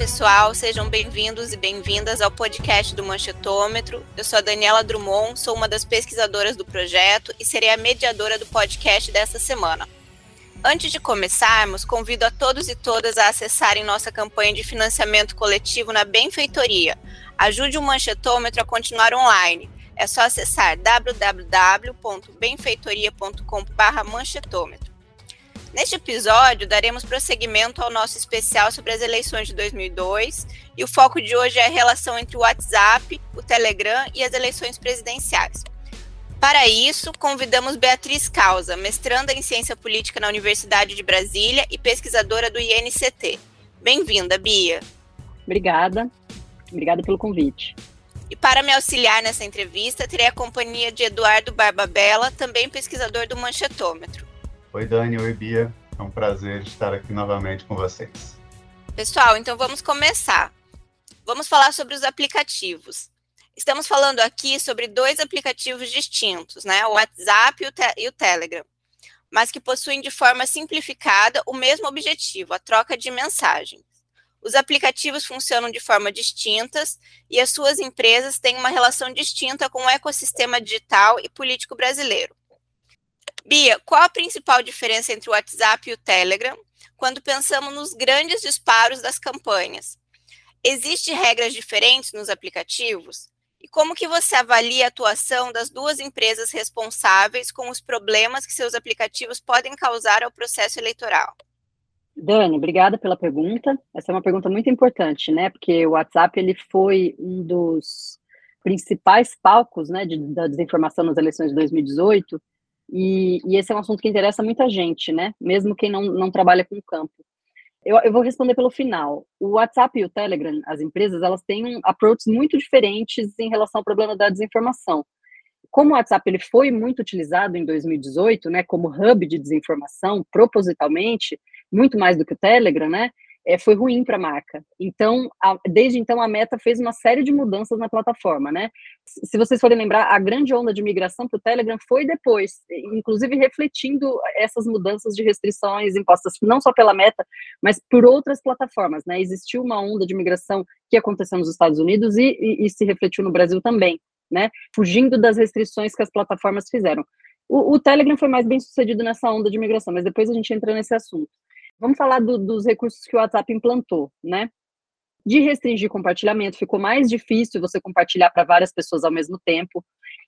pessoal, sejam bem-vindos e bem-vindas ao podcast do Manchetômetro. Eu sou a Daniela Drummond, sou uma das pesquisadoras do projeto e serei a mediadora do podcast desta semana. Antes de começarmos, convido a todos e todas a acessarem nossa campanha de financiamento coletivo na Benfeitoria. Ajude o Manchetômetro a continuar online. É só acessar www.benfeitoria.com/manchetômetro. Neste episódio, daremos prosseguimento ao nosso especial sobre as eleições de 2002 e o foco de hoje é a relação entre o WhatsApp, o Telegram e as eleições presidenciais. Para isso, convidamos Beatriz Causa, mestranda em Ciência Política na Universidade de Brasília e pesquisadora do INCT. Bem-vinda, Bia. Obrigada. Obrigada pelo convite. E para me auxiliar nessa entrevista, terei a companhia de Eduardo Barbabella, também pesquisador do Manchetômetro. Oi, Dani. Oi, Bia. É um prazer estar aqui novamente com vocês. Pessoal, então vamos começar. Vamos falar sobre os aplicativos. Estamos falando aqui sobre dois aplicativos distintos, né? O WhatsApp e o, e o Telegram, mas que possuem de forma simplificada o mesmo objetivo, a troca de mensagens. Os aplicativos funcionam de forma distintas e as suas empresas têm uma relação distinta com o ecossistema digital e político brasileiro. Bia, qual a principal diferença entre o WhatsApp e o Telegram quando pensamos nos grandes disparos das campanhas? Existem regras diferentes nos aplicativos? E como que você avalia a atuação das duas empresas responsáveis com os problemas que seus aplicativos podem causar ao processo eleitoral? Dani, obrigada pela pergunta. Essa é uma pergunta muito importante, né? Porque o WhatsApp ele foi um dos principais palcos, né, de, da desinformação nas eleições de 2018 e, e, esse é um assunto que interessa muita gente, né? Mesmo quem não, não trabalha com o campo. Eu, eu, vou responder pelo final. O WhatsApp e o Telegram, as empresas, elas têm um approaches muito diferentes em relação ao problema da desinformação. Como o WhatsApp ele foi muito utilizado em 2018, né, como hub de desinformação, propositalmente, muito mais do que o Telegram, né? É, foi ruim para a marca. Então, a, desde então, a Meta fez uma série de mudanças na plataforma, né? Se vocês forem lembrar, a grande onda de migração para o Telegram foi depois, inclusive refletindo essas mudanças de restrições impostas não só pela Meta, mas por outras plataformas, né? Existiu uma onda de migração que aconteceu nos Estados Unidos e, e, e se refletiu no Brasil também, né? Fugindo das restrições que as plataformas fizeram. O, o Telegram foi mais bem sucedido nessa onda de migração, mas depois a gente entra nesse assunto. Vamos falar do, dos recursos que o WhatsApp implantou, né? De restringir compartilhamento, ficou mais difícil você compartilhar para várias pessoas ao mesmo tempo.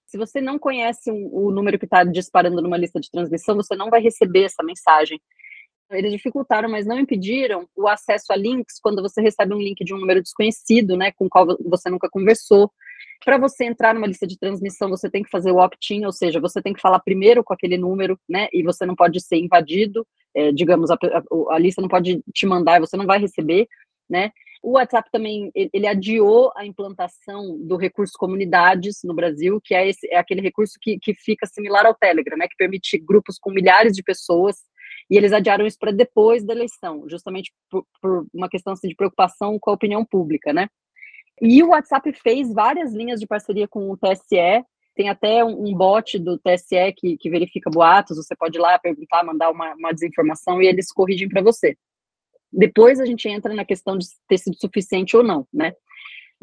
Se você não conhece um, o número que está disparando numa lista de transmissão, você não vai receber essa mensagem. Eles dificultaram, mas não impediram o acesso a links quando você recebe um link de um número desconhecido, né, com o qual você nunca conversou. Para você entrar numa lista de transmissão, você tem que fazer o opt-in, ou seja, você tem que falar primeiro com aquele número, né? E você não pode ser invadido, é, digamos, a, a, a, lista não pode te mandar, você não vai receber, né? O WhatsApp também ele adiou a implantação do recurso comunidades no Brasil, que é, esse, é aquele recurso que, que fica similar ao Telegram, né? Que permite grupos com milhares de pessoas e eles adiaram isso para depois da eleição, justamente por, por uma questão assim, de preocupação com a opinião pública, né? E o WhatsApp fez várias linhas de parceria com o TSE, tem até um, um bot do TSE que, que, verifica boatos, você pode ir lá perguntar, mandar uma, uma desinformação e eles corrigem para você. Depois a gente entra na questão de ter sido suficiente ou não, né?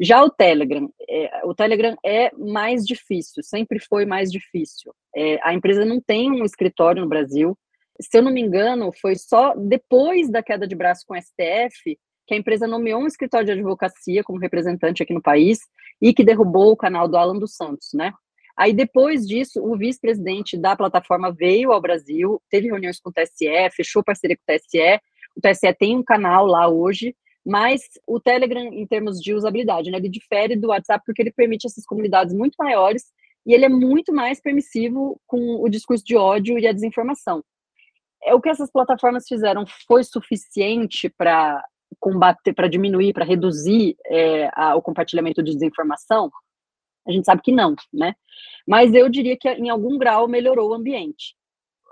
Já o Telegram, é, o Telegram é mais difícil, sempre foi mais difícil. É, a empresa não tem um escritório no Brasil. Se eu não me engano, foi só depois da queda de braço com o STF que a empresa nomeou um escritório de advocacia como representante aqui no país e que derrubou o canal do Alan dos Santos, né? Aí, depois disso, o vice-presidente da plataforma veio ao Brasil, teve reuniões com o TSE, fechou parceria com o TSE. O TSE tem um canal lá hoje, mas o Telegram, em termos de usabilidade, né, ele difere do WhatsApp porque ele permite essas comunidades muito maiores e ele é muito mais permissivo com o discurso de ódio e a desinformação. É, o que essas plataformas fizeram foi suficiente para combater, para diminuir, para reduzir é, a, o compartilhamento de desinformação? A gente sabe que não, né? Mas eu diria que em algum grau melhorou o ambiente.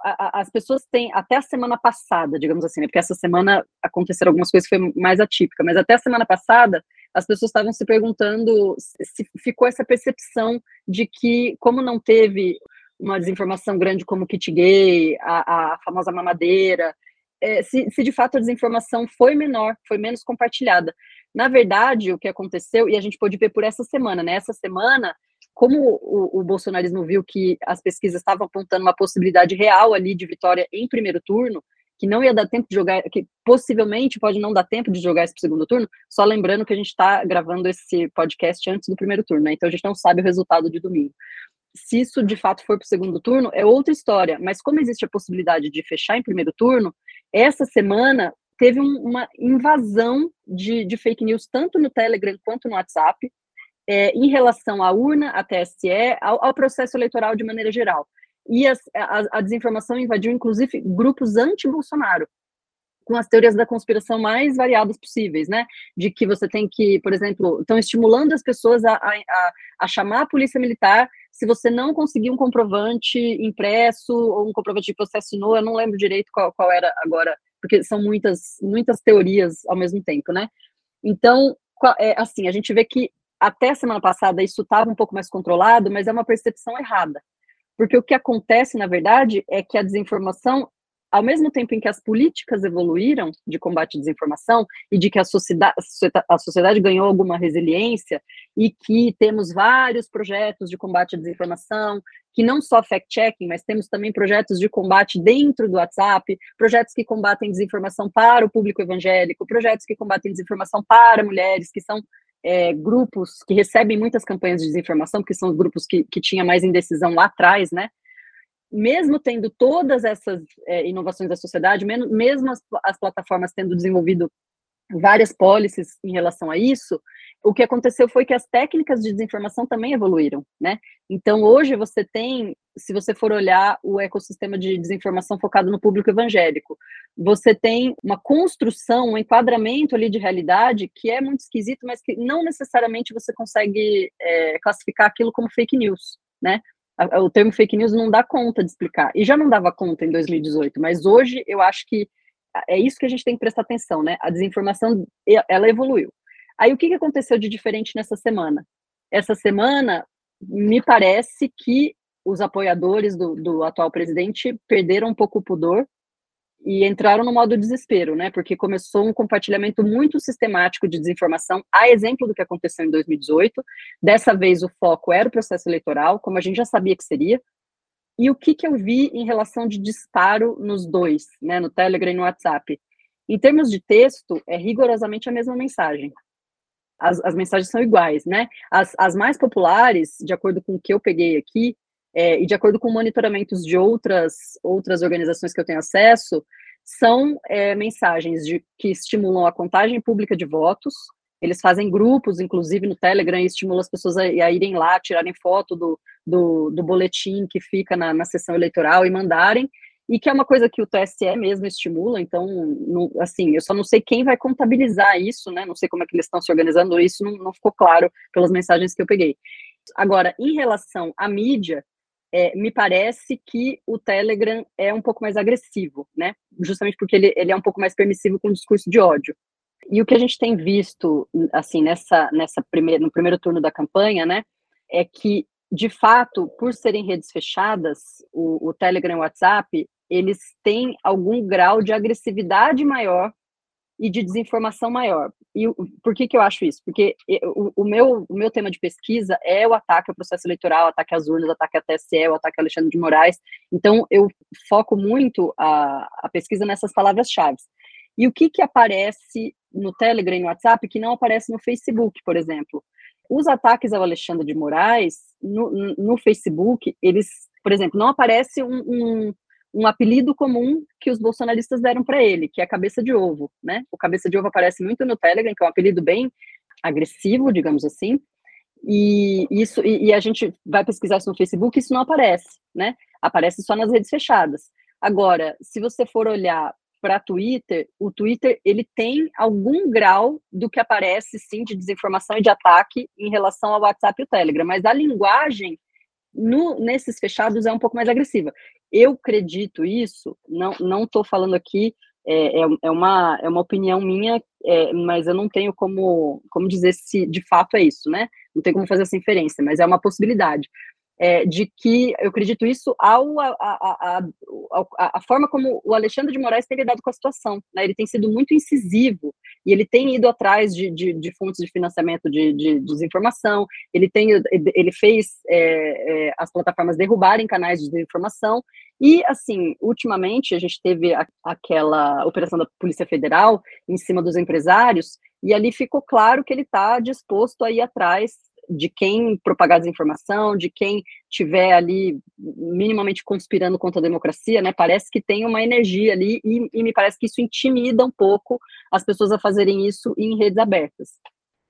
A, a, as pessoas têm, até a semana passada, digamos assim, né? porque essa semana aconteceram algumas coisas que foi mais atípica, mas até a semana passada as pessoas estavam se perguntando se ficou essa percepção de que, como não teve uma desinformação grande como o kit gay, a, a famosa mamadeira, é, se, se, de fato a desinformação foi menor, foi menos compartilhada. Na verdade, o que aconteceu, e a gente pôde ver por essa semana, né? Essa semana, como o, o bolsonarismo viu que as pesquisas estavam apontando uma possibilidade real ali de vitória em primeiro turno, que não ia dar tempo de jogar, que possivelmente pode não dar tempo de jogar esse segundo turno, só lembrando que a gente está gravando esse podcast antes do primeiro turno, né? Então a gente não sabe o resultado de domingo. Se isso de fato for para o segundo turno, é outra história. Mas como existe a possibilidade de fechar em primeiro turno, essa semana teve um, uma invasão de, de, fake news, tanto no Telegram quanto no WhatsApp, é, em relação à urna, à TSE, ao, ao processo eleitoral de maneira geral. E a, a, desinformação invadiu, inclusive, grupos anti-Bolsonaro, com as teorias da conspiração mais variadas possíveis, né? De que você tem que, por exemplo, estão estimulando as pessoas a, a, a, chamar a polícia militar se você não conseguir um comprovante impresso ou um comprovante de processo no, eu não lembro direito qual, qual era agora, porque são muitas, muitas teorias ao mesmo tempo, né? Então, é, assim, a gente vê que até semana passada isso estava um pouco mais controlado, mas é uma percepção errada. Porque o que acontece, na verdade, é que a desinformação, ao mesmo tempo em que as políticas evoluíram de combate à desinformação e de que a sociedade, a sociedade ganhou alguma resiliência e que temos vários projetos de combate à desinformação, que não só fact-checking, mas temos também projetos de combate dentro do WhatsApp, projetos que combatem desinformação para o público evangélico, projetos que combatem desinformação para mulheres, que são é, grupos que recebem muitas campanhas de desinformação, que são os grupos que, que tinha mais indecisão lá atrás, né? Mesmo tendo todas essas é, inovações da sociedade, mesmo as, as plataformas tendo desenvolvido várias policies em relação a isso, o que aconteceu foi que as técnicas de desinformação também evoluíram, né? Então, hoje você tem, se você for olhar o ecossistema de desinformação focado no público evangélico, você tem uma construção, um enquadramento ali de realidade que é muito esquisito, mas que não necessariamente você consegue é, classificar aquilo como fake news, né? O termo fake news não dá conta de explicar. E já não dava conta em 2018, mas hoje eu acho que é isso que a gente tem que prestar atenção, né? A desinformação, ela evoluiu. Aí o que, que aconteceu de diferente nessa semana? Essa semana, me parece que os apoiadores do, do atual presidente perderam um pouco o pudor e entraram no modo desespero, né? Porque começou um compartilhamento muito sistemático de desinformação, a exemplo do que aconteceu em 2018. Dessa vez o foco era o processo eleitoral, como a gente já sabia que seria, e o que, que eu vi em relação de disparo nos dois, né, no Telegram e no WhatsApp? Em termos de texto, é rigorosamente a mesma mensagem. As, as mensagens são iguais, né? As, as mais populares, de acordo com o que eu peguei aqui, é, e de acordo com monitoramentos de outras, outras organizações que eu tenho acesso, são é, mensagens de, que estimulam a contagem pública de votos, eles fazem grupos, inclusive no Telegram, e estimulam as pessoas a, a irem lá, tirarem foto do, do, do boletim que fica na, na sessão eleitoral e mandarem, e que é uma coisa que o TSE mesmo estimula, então, não, assim, eu só não sei quem vai contabilizar isso, né, não sei como é que eles estão se organizando, isso não, não ficou claro pelas mensagens que eu peguei. Agora, em relação à mídia, é, me parece que o Telegram é um pouco mais agressivo, né, justamente porque ele, ele é um pouco mais permissivo com o discurso de ódio. E o que a gente tem visto, assim, nessa, nessa primeira, no primeiro turno da campanha, né, é que, de fato, por serem redes fechadas, o, o Telegram e o WhatsApp, eles têm algum grau de agressividade maior e de desinformação maior. E por que, que eu acho isso? Porque o, o, meu, o meu tema de pesquisa é o ataque ao processo eleitoral, ataque às urnas, ataque à TSE, o ataque a Alexandre de Moraes. Então, eu foco muito a, a pesquisa nessas palavras-chave. E o que, que aparece no Telegram e no WhatsApp que não aparece no Facebook, por exemplo? Os ataques ao Alexandre de Moraes, no, no Facebook, eles, por exemplo, não aparece um, um, um apelido comum que os bolsonaristas deram para ele, que é cabeça de ovo, né? O cabeça de ovo aparece muito no Telegram, que é um apelido bem agressivo, digamos assim, e isso e, e, a gente vai pesquisar isso no Facebook, isso não aparece, né? Aparece só nas redes fechadas. Agora, se você for olhar para Twitter, o Twitter ele tem algum grau do que aparece sim de desinformação e de ataque em relação ao WhatsApp e o Telegram, mas a linguagem no, nesses fechados é um pouco mais agressiva. Eu acredito isso, não não estou falando aqui é, é, é, uma, é uma opinião minha, é, mas eu não tenho como, como dizer se de fato é isso, né? Não tem como fazer essa inferência, mas é uma possibilidade é, de que eu acredito isso ao a, a, a, a, forma como o Alexandre de Moraes tem lidado com a situação. Né? Ele tem sido muito incisivo e ele tem ido atrás de, de, de fontes de financiamento de, de, desinformação, ele, tem, ele fez é, é, as plataformas derrubarem canais de desinformação, e, assim, ultimamente a gente teve aquela operação da Polícia Federal em cima dos empresários, e ali ficou claro que ele está disposto a ir atrás de quem propagar desinformação, de quem tiver ali minimamente conspirando contra a democracia, né? Parece que tem uma energia ali e, e me parece que isso intimida um pouco as pessoas a fazerem isso em redes abertas.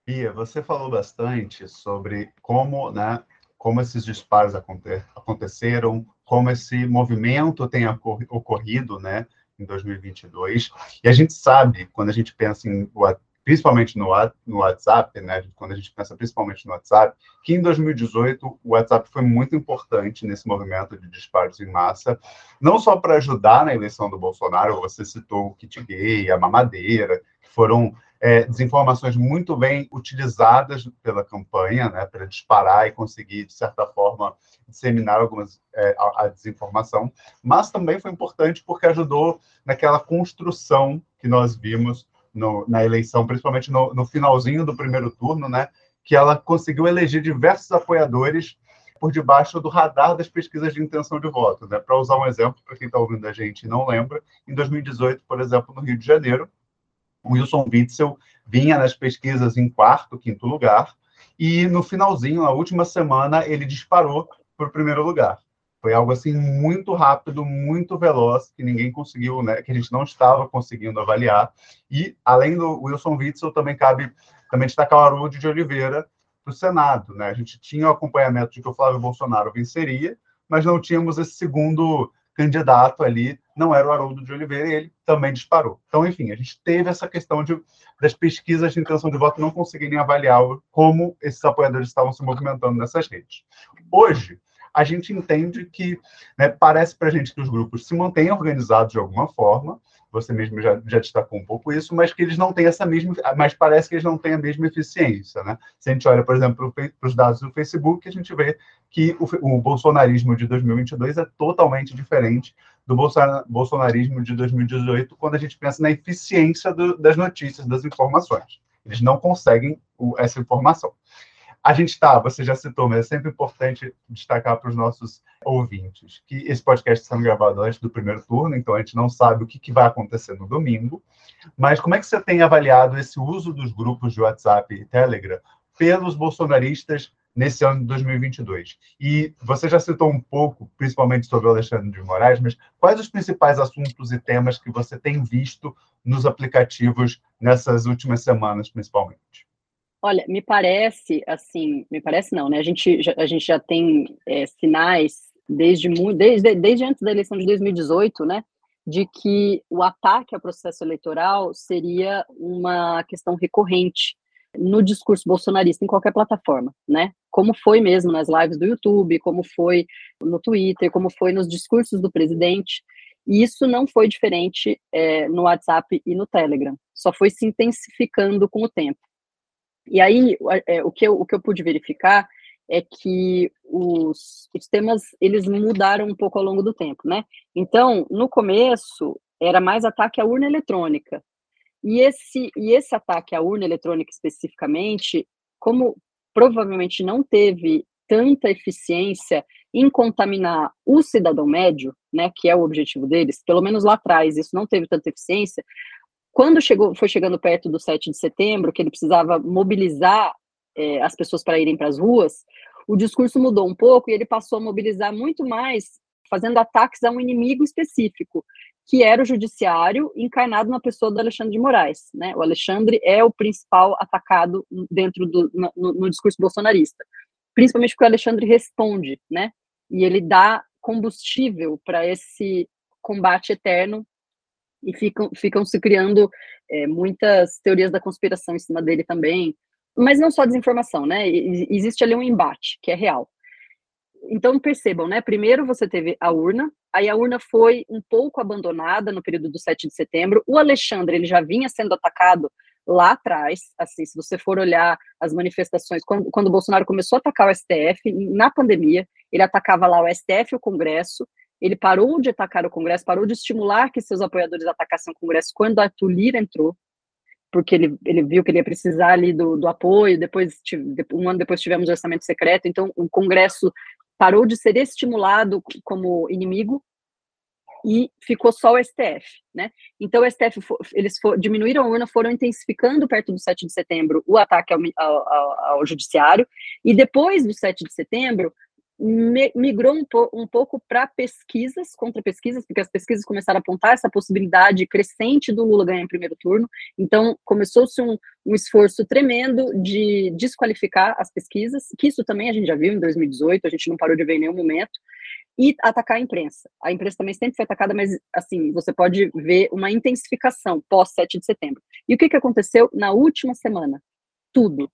Bia, você falou bastante sobre como, né, como esses disparos aconteceram, como esse movimento tem ocorrido, né, em 2022. E a gente sabe, quando a gente pensa em principalmente no, no WhatsApp, né, quando a gente pensa principalmente no WhatsApp, que em 2018 o WhatsApp foi muito importante nesse movimento de disparos em massa, não só para ajudar na eleição do Bolsonaro, você citou o kit gay, a mamadeira, que foram é, desinformações muito bem utilizadas pela campanha, né, para disparar e conseguir, de certa forma, disseminar algumas é, a, a, desinformação, mas também foi importante porque ajudou naquela construção que nós vimos no, na eleição, principalmente no, no finalzinho do primeiro turno, né, que ela conseguiu eleger diversos apoiadores por debaixo do radar das pesquisas de intenção de voto. Né? Para usar um exemplo, para quem está ouvindo a gente e não lembra, em 2018, por exemplo, no Rio de Janeiro, o Wilson Witzel vinha nas pesquisas em quarto, quinto lugar, e no finalzinho, na última semana, ele disparou para o primeiro lugar. Foi algo assim muito rápido, muito veloz, que ninguém conseguiu, né, que a gente não estava conseguindo avaliar. E além do Wilson Witzel, também cabe também destacar o Haroldo de Oliveira para o Senado, né? A gente tinha o acompanhamento de que o Flávio Bolsonaro venceria, mas não tínhamos esse segundo candidato ali, não era o Haroldo de Oliveira, e ele também disparou. Então, enfim, a gente teve essa questão de, das pesquisas de intenção de voto não conseguirem avaliar como esses apoiadores estavam se movimentando nessas redes. Hoje, a gente entende que né, parece para a gente que os grupos se mantêm organizados de alguma forma, você mesmo já, já destacou um pouco isso, mas que eles não têm essa mesma, mas parece que eles não têm a mesma eficiência, né? Se a gente olha, por exemplo, para os dados do Facebook, a gente vê que o, o bolsonarismo de 2022 é totalmente diferente do bolsonarismo de 2018, quando a gente pensa na eficiência do, das notícias, das informações. Eles não conseguem o, essa informação. A gente está, você já citou, mas é sempre importante destacar para os nossos ouvintes que esse podcast está sendo gravado antes do primeiro turno, então a gente não sabe o que, que vai acontecer no domingo. Mas como é que você tem avaliado esse uso dos grupos de WhatsApp e Telegram pelos bolsonaristas nesse ano de 2022. E você já citou um pouco, principalmente sobre o Alexandre de Moraes, mas quais os principais assuntos e temas que você tem visto nos aplicativos nessas últimas semanas, principalmente? Olha, me parece, assim, me parece não, né? A gente já, a gente já tem é, sinais desde, desde, desde antes da eleição de 2018, né? De que o ataque ao processo eleitoral seria uma questão recorrente no discurso bolsonarista em qualquer plataforma, né? Como foi mesmo nas lives do YouTube, como foi no Twitter, como foi nos discursos do presidente. E isso não foi diferente é, no WhatsApp e no Telegram. Só foi se intensificando com o tempo. E aí, é, o, que eu, o que eu pude verificar é que os, os temas, eles mudaram um pouco ao longo do tempo, né? Então, no começo, era mais ataque à urna eletrônica. E esse, e esse ataque à urna eletrônica especificamente, como provavelmente não teve tanta eficiência em contaminar o cidadão médio, né, que é o objetivo deles, pelo menos lá atrás, isso não teve tanta eficiência, quando chegou, foi chegando perto do 7 de setembro, que ele precisava mobilizar é, as pessoas para irem para as ruas, o discurso mudou um pouco e ele passou a mobilizar muito mais, fazendo ataques a um inimigo específico, que era o judiciário encarnado na pessoa do Alexandre de Moraes. Né? O Alexandre é o principal atacado dentro do no, no discurso bolsonarista, principalmente porque o Alexandre responde, né? E ele dá combustível para esse combate eterno e ficam, ficam se criando é, muitas teorias da conspiração em cima dele também. Mas não só desinformação, né? Existe ali um embate que é real. Então percebam, né? Primeiro você teve a urna, aí a urna foi um pouco abandonada no período do 7 de setembro. O Alexandre ele já vinha sendo atacado lá atrás, assim, se você for olhar as manifestações, quando, quando o Bolsonaro começou a atacar o STF, na pandemia, ele atacava lá o STF e o Congresso, ele parou de atacar o Congresso, parou de estimular que seus apoiadores atacassem o Congresso quando Arthur Lira entrou. porque ele, ele viu que ele ia precisar ali do, do apoio, depois, um ano depois tivemos o orçamento secreto, então o Congresso parou de ser estimulado como inimigo e ficou só o STF, né? Então o STF, eles for, diminuíram a urna, foram intensificando perto do 7 de setembro o ataque ao, ao, ao judiciário, e depois do 7 de setembro, migrou um, po um pouco para pesquisas, contra pesquisas, porque as pesquisas começaram a apontar essa possibilidade crescente do Lula ganhar em primeiro turno. Então, começou-se um, um, esforço tremendo de desqualificar as pesquisas, que isso também a gente já viu em 2018, a gente não parou de ver em nenhum momento, e atacar a imprensa. A imprensa também sempre foi atacada, mas, assim, você pode ver uma intensificação pós 7 de setembro. E o que, que aconteceu na última semana? Tudo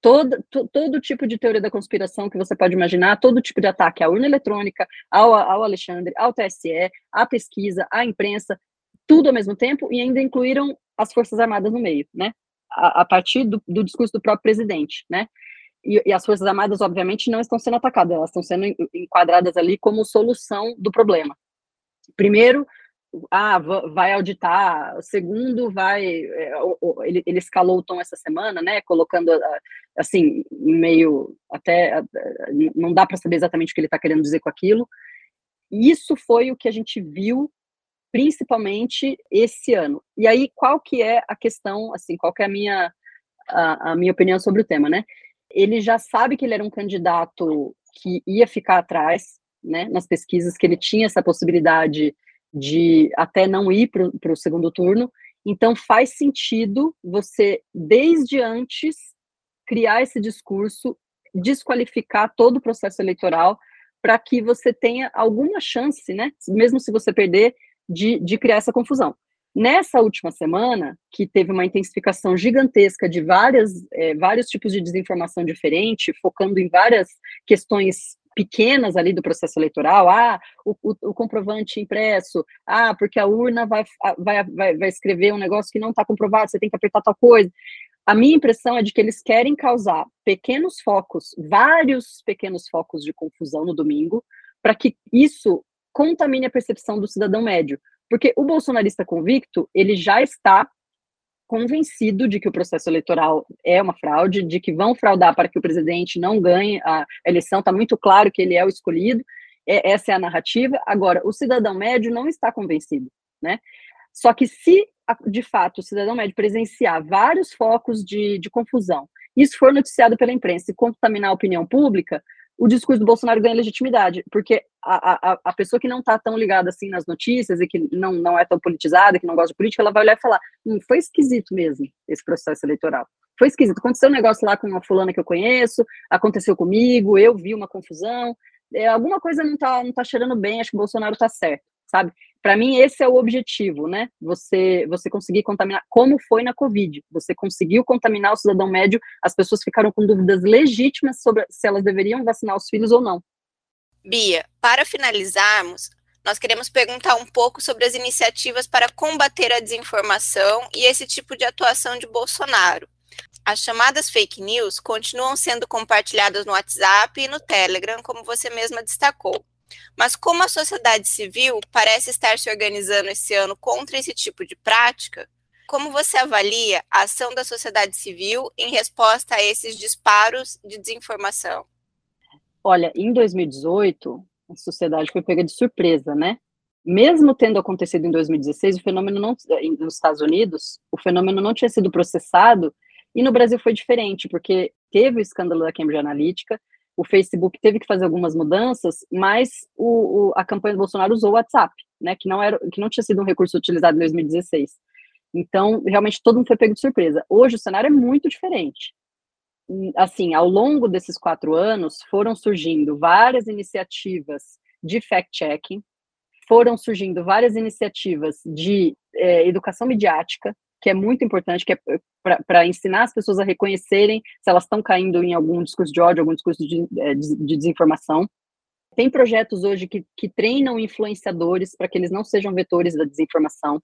todo, todo tipo de teoria da conspiração que você pode imaginar, todo tipo de ataque à urna eletrônica, ao, ao Alexandre, ao TSE, à pesquisa, à imprensa, tudo ao mesmo tempo, e ainda incluíram as Forças Armadas no meio, né? A, a partir do, do, discurso do próprio presidente, né? E, e, as Forças Armadas, obviamente, não estão sendo atacadas, elas estão sendo enquadradas ali como solução do problema. Primeiro, ah, vai auditar, o segundo vai, é, ele, ele escalou o tom essa semana, né, colocando, assim, meio, até, não dá para saber exatamente o que ele está querendo dizer com aquilo, isso foi o que a gente viu, principalmente esse ano. E aí, qual que é a questão, assim, qual que é a minha, a, a minha opinião sobre o tema, né? Ele já sabe que ele era um candidato que ia ficar atrás, né, nas pesquisas, que ele tinha essa possibilidade de até não ir para o segundo turno. Então, faz sentido você, desde antes, criar esse discurso, desqualificar todo o processo eleitoral, para que você tenha alguma chance, né, mesmo se você perder, de, de criar essa confusão. Nessa última semana, que teve uma intensificação gigantesca de várias, é, vários tipos de desinformação diferente, focando em várias questões pequenas ali do processo eleitoral, ah, o, o, o, comprovante impresso, ah, porque a urna vai, vai, vai, vai escrever um negócio que não está comprovado, você tem que apertar tal coisa. A minha impressão é de que eles querem causar pequenos focos, vários pequenos focos de confusão no domingo, para que isso contamine a percepção do cidadão médio. Porque o bolsonarista convicto, ele já está convencido de que o processo eleitoral é uma fraude, de que vão fraudar para que o presidente não ganhe a eleição, está muito claro que ele é o escolhido, é, essa é a narrativa. Agora, o cidadão médio não está convencido, né? Só que se, de fato, o cidadão médio presenciar vários focos de, de confusão, isso for noticiado pela imprensa e contaminar a opinião pública, o discurso do Bolsonaro ganha legitimidade, porque a, a, a pessoa que não está tão ligada assim nas notícias e que não, não é tão politizada, que não gosta de política, ela vai olhar e falar: hum, foi esquisito mesmo esse processo eleitoral. Foi esquisito. Aconteceu um negócio lá com uma fulana que eu conheço, aconteceu comigo, eu vi uma confusão. É, alguma coisa não está não tá cheirando bem, acho que o Bolsonaro está certo sabe? Para mim esse é o objetivo, né? Você você conseguir contaminar, como foi na Covid. Você conseguiu contaminar o cidadão médio, as pessoas ficaram com dúvidas legítimas sobre se elas deveriam vacinar os filhos ou não. Bia, para finalizarmos, nós queremos perguntar um pouco sobre as iniciativas para combater a desinformação e esse tipo de atuação de Bolsonaro. As chamadas fake news continuam sendo compartilhadas no WhatsApp e no Telegram, como você mesma destacou. Mas como a sociedade civil parece estar se organizando esse ano contra esse tipo de prática, como você avalia a ação da sociedade civil em resposta a esses disparos de desinformação? Olha, em 2018, a sociedade foi pega de surpresa, né? Mesmo tendo acontecido em 2016, o fenômeno não, nos Estados Unidos, o fenômeno não tinha sido processado, e no Brasil foi diferente, porque teve o escândalo da Cambridge Analytica, o Facebook teve que fazer algumas mudanças, mas o, o, a campanha do Bolsonaro usou o WhatsApp, né, que não era, que não tinha sido um recurso utilizado em 2016. Então, realmente todo mundo foi pego de surpresa. Hoje o cenário é muito diferente. Assim, ao longo desses quatro anos, foram surgindo várias iniciativas de fact-checking, foram surgindo várias iniciativas de é, educação midiática, que é muito importante, que é para ensinar as pessoas a reconhecerem se elas estão caindo em algum discurso de ódio, algum discurso de, de, de desinformação. Tem projetos hoje que, que treinam influenciadores para que eles não sejam vetores da desinformação.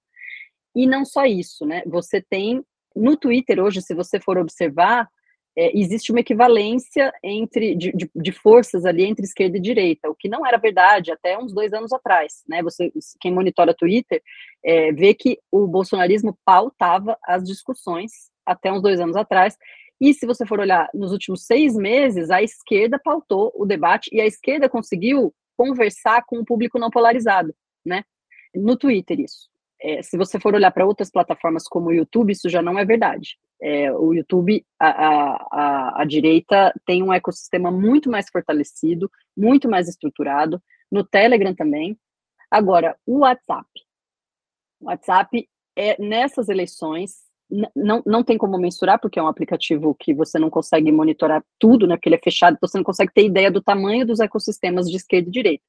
E não só isso, né? Você tem no Twitter hoje, se você for observar, é, existe uma equivalência entre de, de, de, forças ali entre esquerda e direita, o que não era verdade até uns dois anos atrás, né? Você, quem monitora Twitter, é, vê que o bolsonarismo pautava as discussões até uns dois anos atrás. E se você for olhar nos últimos seis meses, a esquerda pautou o debate e a esquerda conseguiu conversar com o público não polarizado, né? No Twitter, isso. É, se você for olhar para outras plataformas como o YouTube, isso já não é verdade. É, o YouTube, a, a, a, direita tem um ecossistema muito mais fortalecido, muito mais estruturado, no Telegram também. Agora, o WhatsApp. O WhatsApp, é, nessas eleições, não, não tem como mensurar, porque é um aplicativo que você não consegue monitorar tudo, né, porque ele é fechado, então você não consegue ter ideia do tamanho dos ecossistemas de esquerda e direita.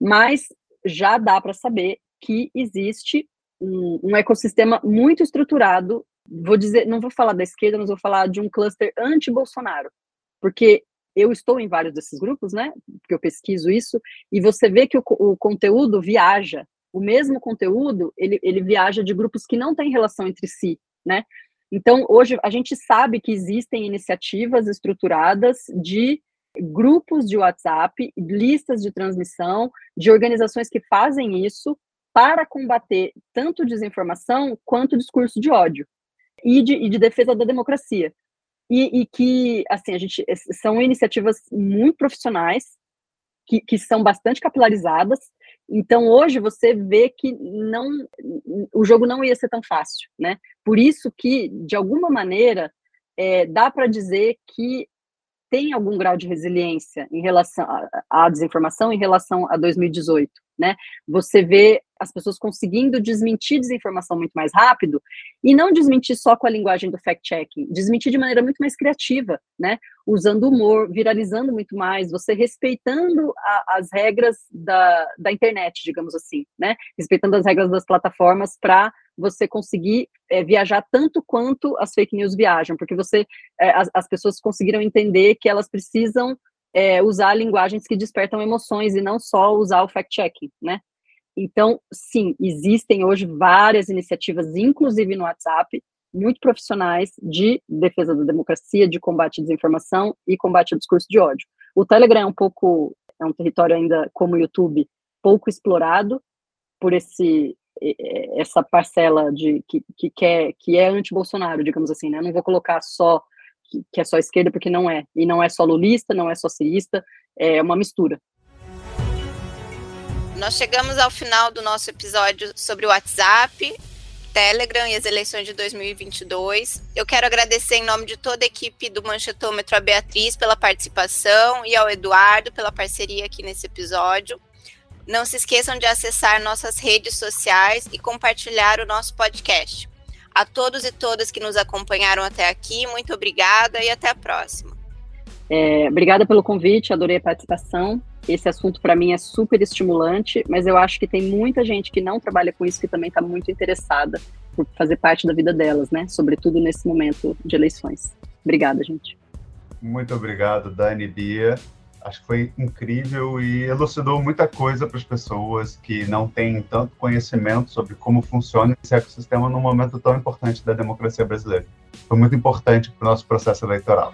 Mas já dá para saber que existe um, um, ecossistema muito estruturado. Vou dizer, não vou falar da esquerda, mas vou falar de um cluster anti-Bolsonaro, porque eu estou em vários desses grupos, né? Porque eu pesquiso isso, e você vê que o, o conteúdo viaja. O mesmo conteúdo, ele, ele viaja de grupos que não têm relação entre si, né? Então, hoje, a gente sabe que existem iniciativas estruturadas de grupos de WhatsApp, listas de transmissão, de organizações que fazem isso para combater tanto desinformação quanto discurso de ódio e de, e de defesa da democracia. E, e, que, assim, a gente são iniciativas muito profissionais, que, que são bastante capilarizadas. Então, hoje você vê que não, o jogo não ia ser tão fácil, né? Por isso que, de alguma maneira, é, dá para dizer que tem algum grau de resiliência em relação à desinformação em relação a 2018, né? Você vê as pessoas conseguindo desmentir desinformação muito mais rápido e não desmentir só com a linguagem do fact-checking, desmentir de maneira muito mais criativa, né? Usando humor, viralizando muito mais, você respeitando a, as regras da, da internet, digamos assim, né? Respeitando as regras das plataformas para você conseguir é, viajar tanto quanto as fake news viajam, porque você é, as, as, pessoas conseguiram entender que elas precisam é, usar linguagens que despertam emoções e não só usar o fact-checking, né? Então, sim, existem hoje várias iniciativas, inclusive no WhatsApp, muito profissionais de defesa da democracia, de combate à desinformação e combate ao discurso de ódio. O Telegram é um pouco, é um território ainda como o YouTube, pouco explorado por esse essa parcela de que, que quer que é anti-Bolsonaro, digamos assim, né? não vou colocar só que, que, é só esquerda porque não é e não é só lulista, não é só cirista, é uma mistura. Nós chegamos ao final do nosso episódio sobre o WhatsApp, Telegram e as eleições de 2022. Eu quero agradecer em nome de toda a equipe do Manchetômetro a Beatriz pela participação e ao Eduardo pela parceria aqui nesse episódio. Não se esqueçam de acessar nossas redes sociais e compartilhar o nosso podcast. A todos e todas que nos acompanharam até aqui, muito obrigada e até a próxima. É, obrigada pelo convite, adorei a participação. Esse assunto para mim é super estimulante, mas eu acho que tem muita gente que não trabalha com isso que também está muito interessada por fazer parte da vida delas, né? Sobretudo nesse momento de eleições. Obrigada, gente. Muito obrigado, Dani Bia acho que foi incrível e elucidou muita coisa para as pessoas que não têm tanto conhecimento sobre como funciona esse ecossistema num momento tão importante da democracia brasileira. Foi muito importante para o nosso processo eleitoral.